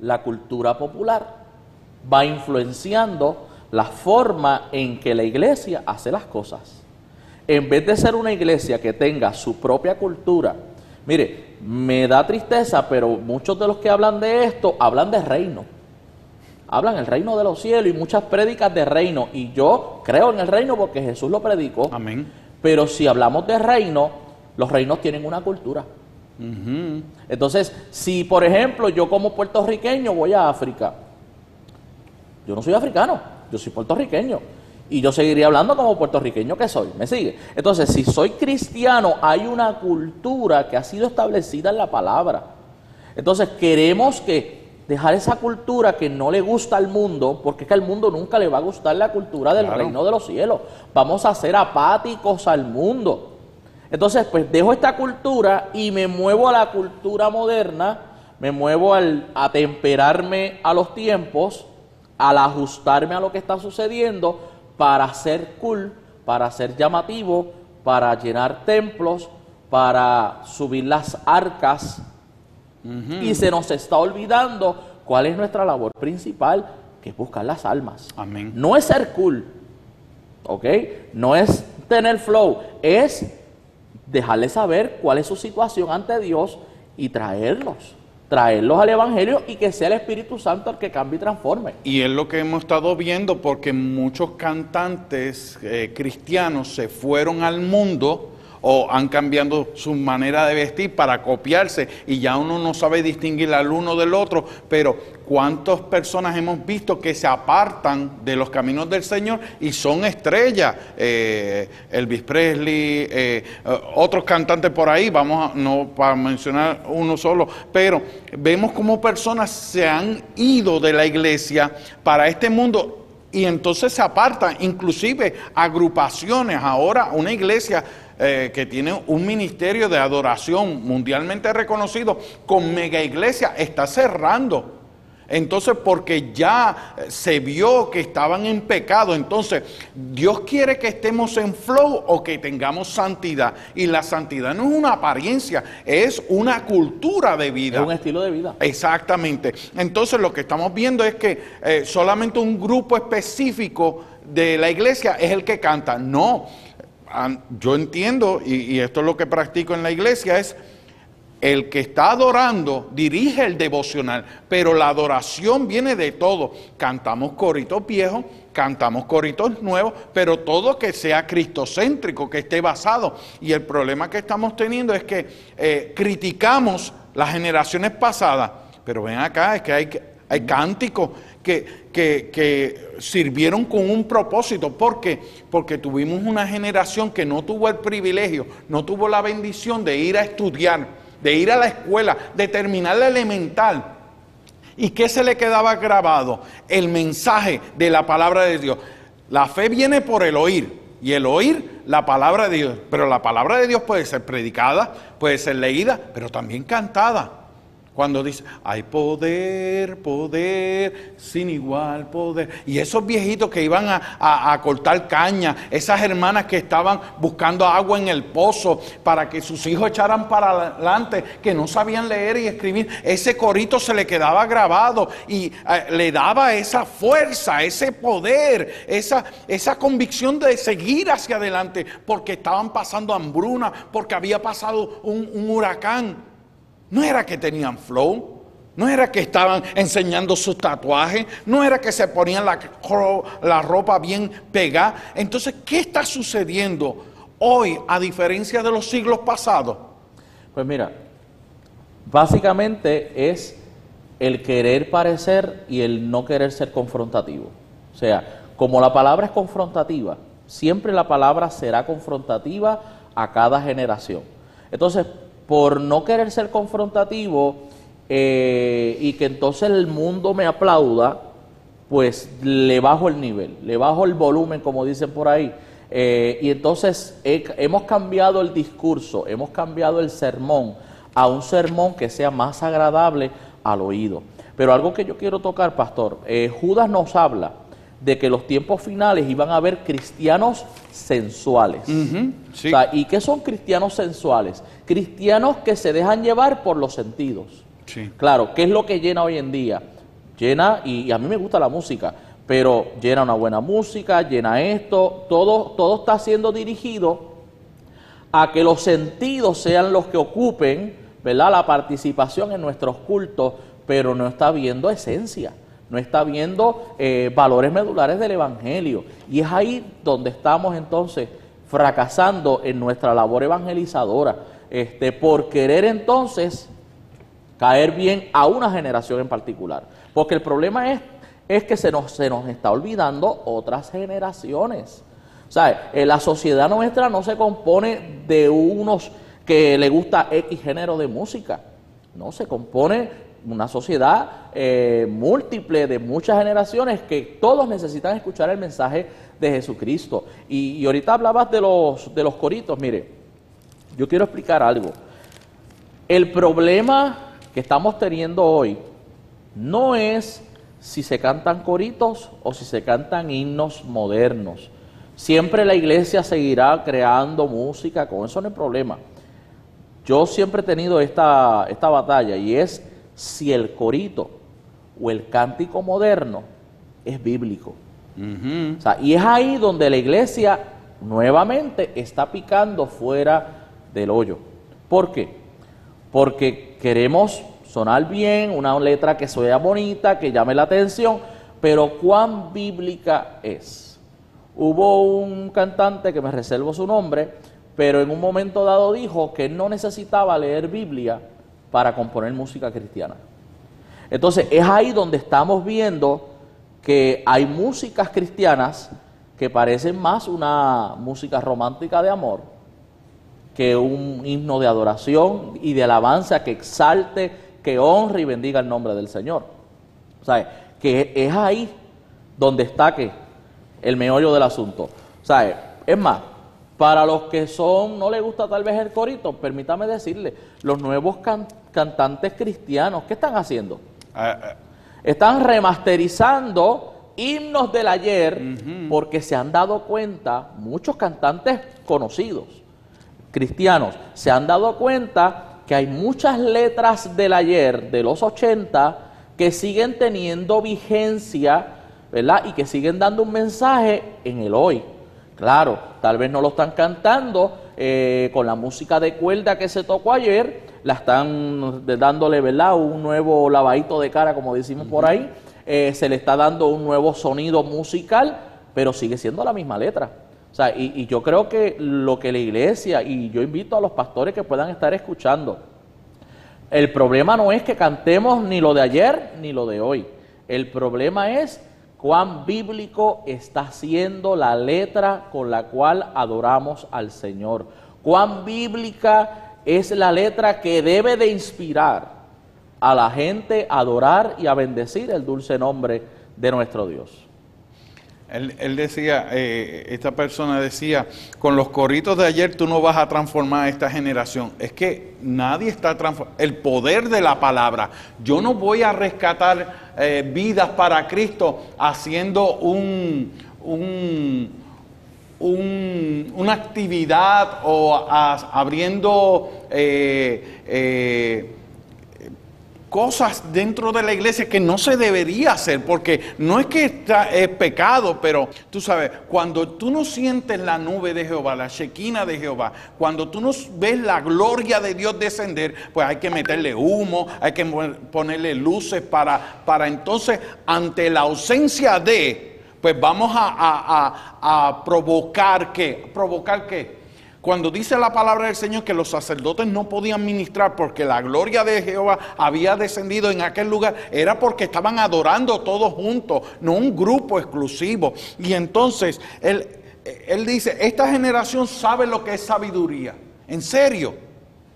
la cultura popular va influenciando la forma en que la iglesia hace las cosas. En vez de ser una iglesia que tenga su propia cultura, mire, me da tristeza, pero muchos de los que hablan de esto hablan de reino hablan el reino de los cielos y muchas prédicas de reino. Y yo creo en el reino porque Jesús lo predicó. Amén. Pero si hablamos de reino, los reinos tienen una cultura. Entonces, si por ejemplo yo como puertorriqueño voy a África, yo no soy africano, yo soy puertorriqueño. Y yo seguiría hablando como puertorriqueño que soy. ¿Me sigue? Entonces, si soy cristiano, hay una cultura que ha sido establecida en la palabra. Entonces, queremos que dejar esa cultura que no le gusta al mundo, porque es que al mundo nunca le va a gustar la cultura del reino de los cielos. Vamos a ser apáticos al mundo. Entonces, pues dejo esta cultura y me muevo a la cultura moderna, me muevo al, a temperarme a los tiempos, al ajustarme a lo que está sucediendo para ser cool, para ser llamativo, para llenar templos, para subir las arcas. Y se nos está olvidando cuál es nuestra labor principal, que es buscar las almas. Amén. No es ser cool, ¿ok? No es tener flow, es dejarles saber cuál es su situación ante Dios y traerlos traerlos al Evangelio y que sea el Espíritu Santo el que cambie y transforme. Y es lo que hemos estado viendo porque muchos cantantes eh, cristianos se fueron al mundo o han cambiado su manera de vestir para copiarse y ya uno no sabe distinguir al uno del otro, pero cuántas personas hemos visto que se apartan de los caminos del Señor y son estrellas, eh, Elvis Presley, eh, otros cantantes por ahí, vamos a, no para mencionar uno solo, pero vemos cómo personas se han ido de la iglesia para este mundo y entonces se apartan, inclusive agrupaciones, ahora una iglesia eh, que tiene un ministerio de adoración mundialmente reconocido con mega iglesia, está cerrando. Entonces, porque ya se vio que estaban en pecado, entonces Dios quiere que estemos en flow o que tengamos santidad. Y la santidad no es una apariencia, es una cultura de vida. Es un estilo de vida. Exactamente. Entonces, lo que estamos viendo es que eh, solamente un grupo específico de la iglesia es el que canta. No, yo entiendo, y, esto es lo que practico en la iglesia, es el que está adorando dirige el devocional, pero la adoración viene de todo. Cantamos coritos viejos, cantamos coritos nuevos, pero todo que sea cristocéntrico, que esté basado. Y el problema que estamos teniendo es que eh, criticamos las generaciones pasadas, pero ven acá, es que hay, hay cánticos que, que, sirvieron con un propósito. ¿Por qué? Porque tuvimos una generación que no tuvo el privilegio, no tuvo la bendición de ir a estudiar, de ir a la escuela, de terminar la elemental. ¿Y qué se le quedaba grabado? El mensaje de la palabra de Dios. La fe viene por el oír y el oír la palabra de Dios. Pero la palabra de Dios puede ser predicada, puede ser leída, pero también cantada. Cuando dice, hay poder, poder, sin igual poder. Y esos viejitos que iban a, cortar caña, esas hermanas que estaban buscando agua en el pozo para que sus hijos echaran para adelante, que no sabían leer y escribir, ese corito se le quedaba grabado y eh, le daba esa fuerza, ese poder, esa, esa convicción de seguir hacia adelante, porque estaban pasando hambruna, porque había pasado un huracán. No era que tenían flow, no era que estaban enseñando sus tatuajes, no era que se ponían la, la, ropa bien pegada. Entonces, ¿qué está sucediendo hoy a diferencia de los siglos pasados? Pues mira, básicamente es el querer parecer y el no querer ser confrontativo. O sea, como la palabra es confrontativa, siempre la palabra será confrontativa a cada generación. Entonces, por no querer ser confrontativo eh, y que entonces el mundo me aplauda, pues le bajo el nivel, le bajo el volumen, como dicen por ahí. Eh, y entonces hemos cambiado el discurso, hemos cambiado el sermón a un sermón que sea más agradable al oído. Pero algo que yo quiero tocar, pastor, eh, Judas nos habla de que los tiempos finales iban a haber cristianos sensuales. ¿Y qué son cristianos sensuales? Cristianos que se dejan llevar por los sentidos. Claro, ¿qué es lo que llena hoy en día? Llena, y, a mí me gusta la música, pero llena una buena música, llena esto, todo, todo está siendo dirigido a que los sentidos sean los que ocupen, ¿verdad? La participación en nuestros cultos, pero no está viendo esencia no está viendo eh, valores medulares del Evangelio. Y es ahí donde estamos entonces fracasando en nuestra labor evangelizadora, este, por querer entonces caer bien a una generación en particular. Porque el problema es, es que se nos, se nos está olvidando otras generaciones. O sea, eh, la sociedad nuestra no se compone de unos que le gusta X género de música. No, se compone una sociedad eh, múltiple de muchas generaciones que todos necesitan escuchar el mensaje de Jesucristo. Y, y, ahorita hablabas de los, de los coritos, mire, yo quiero explicar algo. El problema que estamos teniendo hoy no es si se cantan coritos o si se cantan himnos modernos. Siempre la iglesia seguirá creando música, con eso no hay problema. Yo siempre he tenido esta, esta batalla y es si el corito o el cántico moderno es bíblico. y es ahí donde la iglesia nuevamente está picando fuera del hoyo. ¿Por qué? Porque queremos sonar bien, una letra que sea bonita, que llame la atención, pero ¿cuán bíblica es? Hubo un cantante que me reservo su nombre, pero en un momento dado dijo que no necesitaba leer Biblia para componer música cristiana. Entonces es ahí donde estamos viendo que hay músicas cristianas que parecen más una música romántica de amor que un himno de adoración y de alabanza que exalte, que honre y bendiga el nombre del Señor. O sea, que es ahí donde está que el meollo del asunto. O sea, es más, para los que son, no les gusta tal vez el corito, permítame decirle, los nuevos cantantes cristianos, ¿qué están haciendo? Ah, ah. Están remasterizando himnos del ayer porque se han dado cuenta, muchos cantantes conocidos, cristianos, se han dado cuenta que hay muchas letras del ayer, de los 80, que siguen teniendo vigencia, ¿verdad? Y que siguen dando un mensaje en el hoy. Claro, tal vez no lo están cantando eh, con la música de cuerda que se tocó ayer, la están dándole, ¿verdad? Un nuevo lavadito de cara, como decimos por ahí, eh, se le está dando un nuevo sonido musical, pero sigue siendo la misma letra. O sea, y, y yo creo que lo que la iglesia, y yo invito a los pastores que puedan estar escuchando, el problema no es que cantemos ni lo de ayer ni lo de hoy. El problema es cuán bíblico está siendo la letra con la cual adoramos al Señor. Cuán bíblica es la letra que debe de inspirar a la gente a adorar y a bendecir el dulce nombre de nuestro Dios. Él, decía, eh, esta persona decía, con los corritos de ayer tú no vas a transformar a esta generación. Es que nadie está transformando. El poder de la palabra. Yo no voy a rescatar eh, vidas para Cristo haciendo un, una actividad o abriendo... Eh, cosas dentro de la iglesia que no se debería hacer, porque no es que está, es pecado, pero tú sabes, cuando tú no sientes la nube de Jehová, la shequina de Jehová, cuando tú no ves la gloria de Dios descender, pues hay que meterle humo, hay que ponerle luces para, para entonces, ante la ausencia de, pues vamos a, a, a provocar qué, provocar qué cuando dice la palabra del Señor que los sacerdotes no podían ministrar porque la gloria de Jehová había descendido en aquel lugar, era porque estaban adorando todos juntos, no un grupo exclusivo. Y entonces él, él dice, esta generación sabe lo que es sabiduría. En serio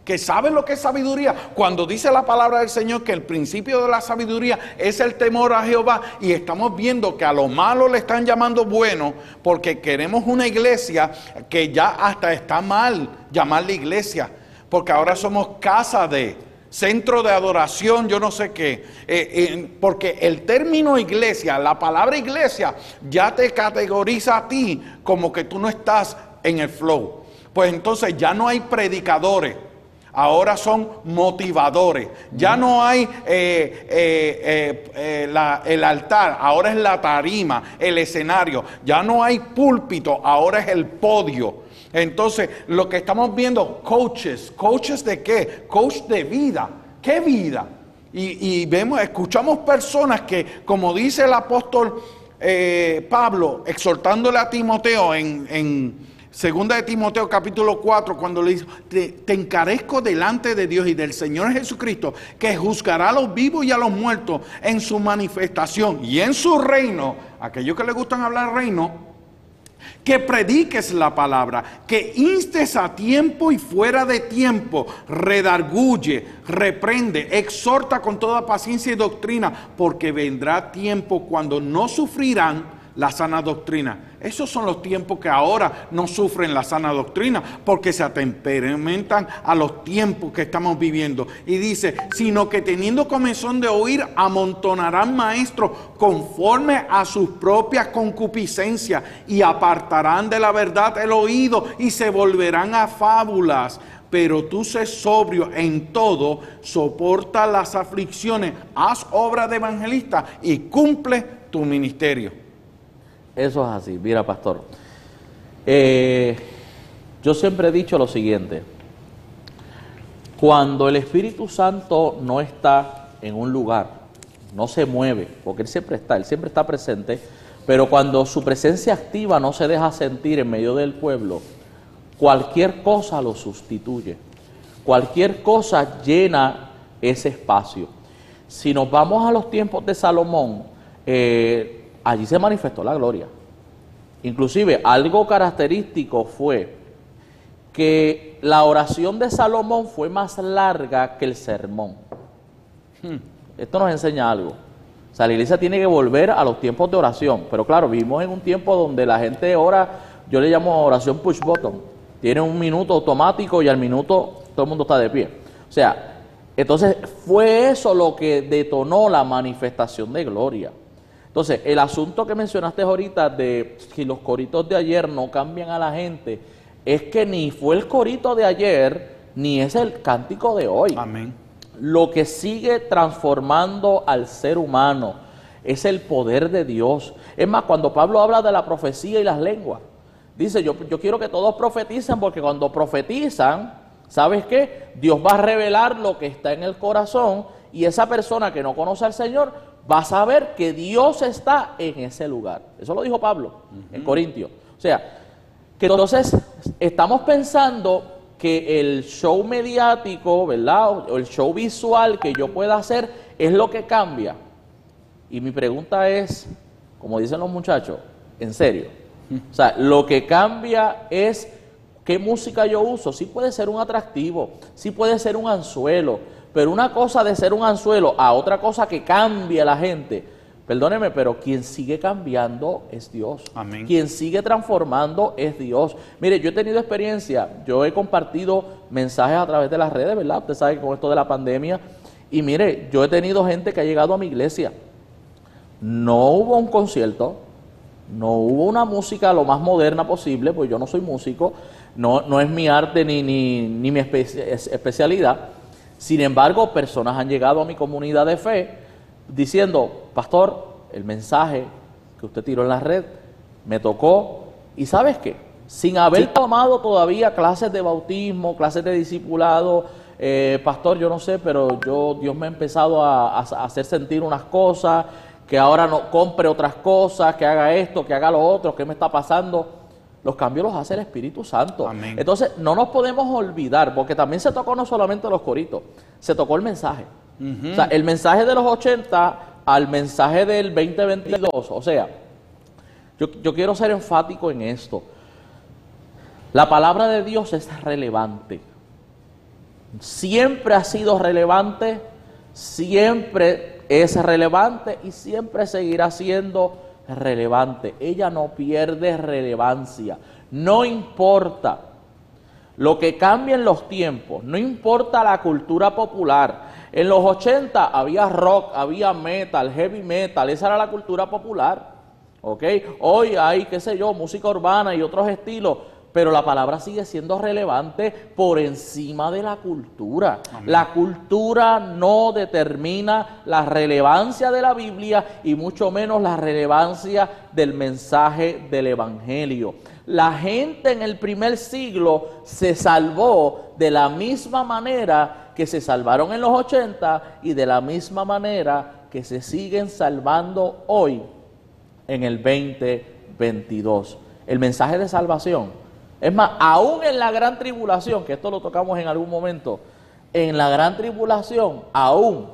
que saben lo que es sabiduría. Cuando dice la palabra del Señor que el principio de la sabiduría es el temor a Jehová y estamos viendo que a lo malo le están llamando bueno porque queremos una iglesia que ya hasta está mal llamarle iglesia, porque ahora somos casa de centro de adoración, yo no sé qué, eh, eh, porque el término iglesia, la palabra iglesia, ya te categoriza a ti como que tú no estás en el flow. Pues entonces ya no hay predicadores, ahora son motivadores. Ya no hay eh, eh, eh, el altar, ahora es la tarima, el escenario. Ya no hay púlpito, ahora es el podio. Entonces, lo que estamos viendo, coaches, coaches de qué? Coach de vida. ¿Qué vida? Y, vemos, escuchamos personas que, como dice el apóstol Pablo, exhortándole a Timoteo en Segunda de Timoteo capítulo 4, cuando le dice, te, encarezco delante de Dios y del Señor Jesucristo, que juzgará a los vivos y a los muertos en su manifestación y en su reino, aquellos que le gustan hablar reino, que prediques la palabra, que instes a tiempo y fuera de tiempo, redarguye, reprende, exhorta con toda paciencia y doctrina, porque vendrá tiempo cuando no sufrirán la sana doctrina. Esos son los tiempos que ahora no sufren la sana doctrina porque se atemperimentan a los tiempos que estamos viviendo. Y dice, sino que teniendo comenzón de oír, amontonarán maestros conforme a sus propias concupiscencias y apartarán de la verdad el oído y se volverán a fábulas. Pero tú sé sobrio en todo, soporta las aflicciones, haz obra de evangelista y cumple tu ministerio. Eso es así. Mira, pastor. Eh, yo siempre he dicho lo siguiente. Cuando el Espíritu Santo no está en un lugar, no se mueve, porque Él siempre está, Él siempre está presente, pero cuando su presencia activa no se deja sentir en medio del pueblo, cualquier cosa lo sustituye. Cualquier cosa llena ese espacio. Si nos vamos a los tiempos de Salomón, eh, allí se manifestó la gloria. Inclusive algo característico fue que la oración de Salomón fue más larga que el sermón. Hmm. Esto nos enseña algo. O sea, la iglesia tiene que volver a los tiempos de oración. Pero claro, vivimos en un tiempo donde la gente ora, yo le llamo oración push button. Tiene un minuto automático y al minuto todo el mundo está de pie. O sea, entonces fue eso lo que detonó la manifestación de gloria. Entonces, el asunto que mencionaste ahorita de si los coritos de ayer no cambian a la gente, es que ni fue el corito de ayer, ni es el cántico de hoy. Amén. Lo que sigue transformando al ser humano es el poder de Dios. Es más, cuando Pablo habla de la profecía y las lenguas, dice, yo, yo quiero que todos profeticen porque cuando profetizan, ¿sabes qué? Dios va a revelar lo que está en el corazón y esa persona que no conoce al Señor va a saber que Dios está en ese lugar. Eso lo dijo Pablo en Corintio. O sea, que entonces estamos pensando que el show mediático, ¿verdad? O el show visual que yo pueda hacer es lo que cambia. Y mi pregunta es, como dicen los muchachos, en serio. O sea, lo que cambia es qué música yo uso. Sí puede ser un atractivo, sí puede ser un anzuelo, pero una cosa de ser un anzuelo a otra cosa que cambie a la gente, perdóneme, pero quien sigue cambiando es Dios. Amén. Quien sigue transformando es Dios. Mire, yo he tenido experiencia, yo he compartido mensajes a través de las redes, ¿verdad? Usted sabe que con esto de la pandemia. Y mire, yo he tenido gente que ha llegado a mi iglesia. No hubo un concierto, no hubo una música lo más moderna posible, pues yo no soy músico, no, no es mi arte ni, ni, ni mi especialidad. Sin embargo, personas han llegado a mi comunidad de fe diciendo, pastor, el mensaje que usted tiró en la red me tocó. ¿Y sabes qué? Sin haber tomado todavía clases de bautismo, clases de discipulado, eh, pastor, yo no sé, pero yo Dios me ha empezado a, a hacer sentir unas cosas, que ahora no compre otras cosas, que haga esto, que haga lo otro, ¿qué me está pasando? Los cambios los hace el Espíritu Santo. Entonces, no nos podemos olvidar, porque también se tocó no solamente los coritos, se tocó el mensaje. O sea, el mensaje de los 80 al mensaje del 2022. O sea, yo, yo quiero ser enfático en esto. La palabra de Dios es relevante. Siempre ha sido relevante, siempre es relevante y siempre seguirá siendo relevante. Ella no pierde relevancia. No importa lo que cambie en los tiempos, no importa la cultura popular. En los 80 había rock, había metal, heavy metal, esa era la cultura popular. ¿Ok? Hoy hay, qué sé yo, música urbana y otros estilos pero la palabra sigue siendo relevante por encima de la cultura. La cultura no determina la relevancia de la Biblia y mucho menos la relevancia del mensaje del Evangelio. La gente en el primer siglo se salvó de la misma manera que se salvaron en los 80 y de la misma manera que se siguen salvando hoy en el 2022. El mensaje de salvación Es más, aún en la gran tribulación, que esto lo tocamos en algún momento, en la gran tribulación, aún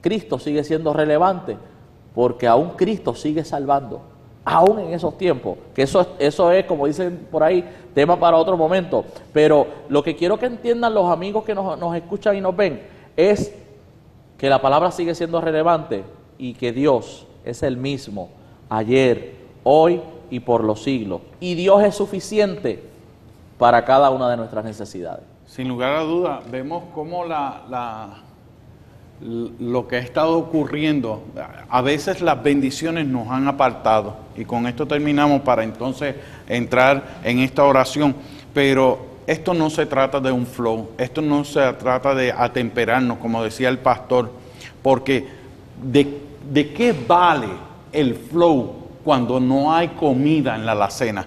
Cristo sigue siendo relevante, porque aún Cristo sigue salvando, aún en esos tiempos, que eso, eso es, como dicen por ahí, tema para otro momento. Pero lo que quiero que entiendan los amigos que nos, nos escuchan y nos ven es que la palabra sigue siendo relevante y que Dios es el mismo ayer, hoy y por los siglos. Y Dios es suficiente para cada una de nuestras necesidades. Sin lugar a duda, vemos cómo la, lo que ha estado ocurriendo, a veces las bendiciones nos han apartado. Y con esto terminamos para entonces entrar en esta oración. Pero esto no se trata de un flow, esto no se trata de atemperarnos, como decía el pastor, porque de, de qué vale el flow cuando no hay comida en la alacena.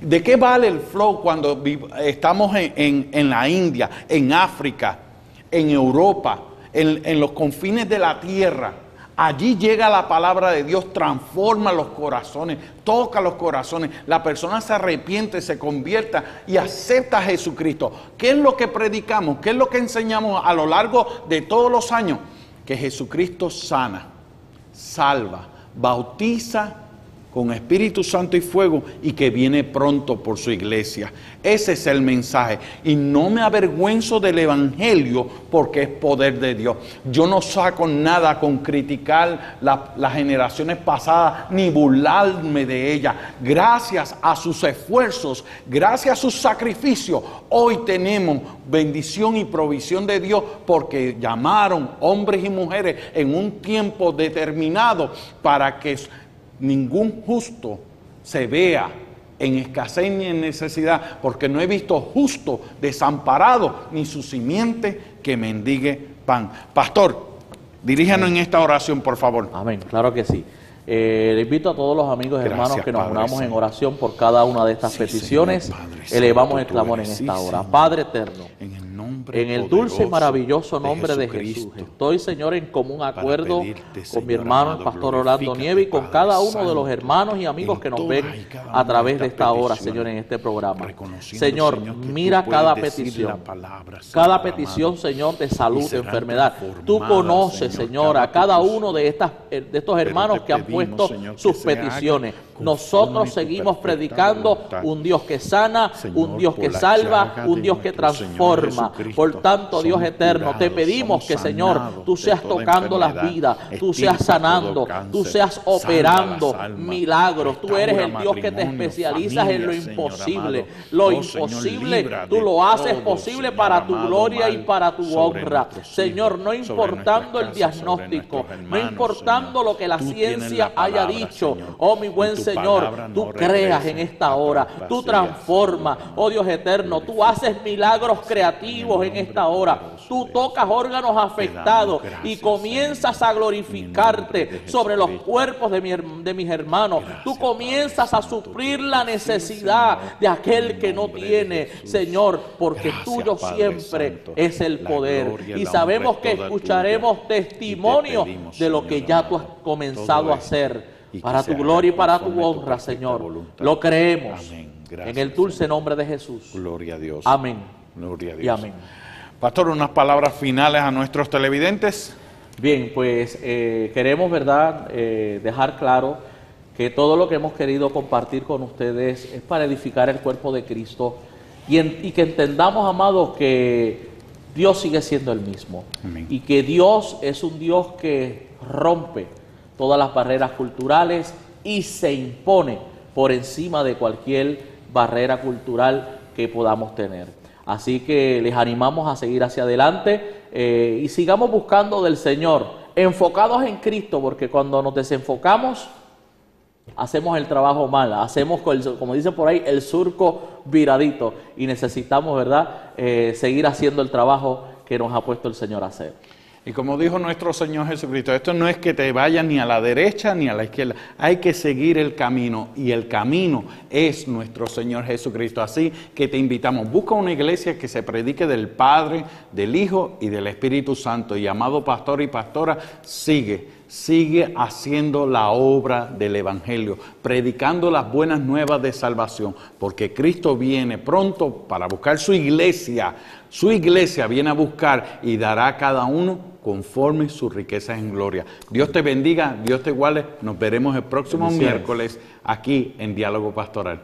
¿De qué vale el flow cuando estamos en, la India, en África, en Europa, en, en los confines de la tierra? Allí llega la palabra de Dios, transforma los corazones, toca los corazones. La persona se arrepiente, se convierta y acepta a Jesucristo. ¿Qué es lo que predicamos? ¿Qué es lo que enseñamos a lo largo de todos los años? Que Jesucristo sana, salva, bautiza con Espíritu Santo y fuego y que viene pronto por su iglesia. Ese es el mensaje. Y no me avergüenzo del Evangelio porque es poder de Dios. Yo no saco nada con criticar las generaciones pasadas ni burlarme de ellas. Gracias a sus esfuerzos, gracias a sus sacrificios, hoy tenemos bendición y provisión de Dios porque llamaron hombres y mujeres en un tiempo determinado para que ningún justo se vea en escasez ni en necesidad, porque no he visto justo desamparado ni su simiente que mendigue pan. Pastor, diríjanos en esta oración, por favor. Amén, claro que sí. Eh, le invito a todos los amigos y hermanos que nos unamos en oración por cada una de estas peticiones. Elevamos el clamor en esta hora. Padre eterno. En el dulce y maravilloso nombre de, Jesús. Estoy, Señor, en común acuerdo con mi hermano, el pastor Orlando Nieve, y con cada uno de los hermanos y amigos que nos ven a través de esta hora, Señor, en este programa. Señor, mira cada petición. Cada petición, Señor, de salud, de enfermedad. Tú conoces, Señor, a cada uno de, estas, de estos hermanos que han puesto sus peticiones. Nosotros seguimos predicando un Dios que sana, un Dios que salva, un Dios que transforma. Por tanto, Dios eterno, te pedimos que, Señor, tú seas tocando las vidas, tú seas sanando, tú seas operando milagros. Tú eres el Dios que te especializas en lo imposible. Lo imposible, tú lo haces posible para tu gloria y para tu honra. Señor, no importando el diagnóstico, no importando lo que la ciencia haya dicho, oh mi buen Señor, tú creas en esta hora, tú transformas, oh Dios eterno, tú haces milagros creativos en esta hora, tú tocas órganos afectados y comienzas a glorificarte sobre los cuerpos de, de mis hermanos, tú comienzas a suplir la necesidad de aquel que no tiene, Señor, porque tuyo siempre es el poder y sabemos que escucharemos testimonio de lo que ya tú has comenzado a hacer para tu gloria y para tu honra, Señor. Lo creemos. En el dulce nombre de Jesús. Gloria a Dios. Amén. Gloria a Dios. Y amén. Pastor, unas palabras finales a nuestros televidentes. Bien, pues eh, queremos, ¿verdad?, eh, dejar claro que todo lo que hemos querido compartir con ustedes es para edificar el cuerpo de Cristo y, y que entendamos, amados, que Dios sigue siendo el mismo Amén. y que Dios es un Dios que rompe todas las barreras culturales y se impone por encima de cualquier barrera cultural que podamos tener. Así que les animamos a seguir hacia adelante eh, y sigamos buscando del Señor, enfocados en Cristo, porque cuando nos desenfocamos, hacemos el trabajo mal, hacemos, como dice por ahí, el surco viradito y necesitamos, ¿verdad?, eh, seguir haciendo el trabajo que nos ha puesto el Señor a hacer. Y como dijo nuestro Señor Jesucristo, esto no es que te vayas ni a la derecha ni a la izquierda, hay que seguir el camino y el camino es nuestro Señor Jesucristo. Así que te invitamos, busca una iglesia que se predique del Padre, del Hijo y del Espíritu Santo. Y amado pastor y pastora, sigue sigue haciendo la obra del Evangelio, predicando las buenas nuevas de salvación, porque Cristo viene pronto para buscar su iglesia. Su iglesia viene a buscar y dará a cada uno conforme sus riquezas en gloria. Dios te bendiga, Dios te iguale. Nos veremos el próximo miércoles aquí en Diálogo Pastoral.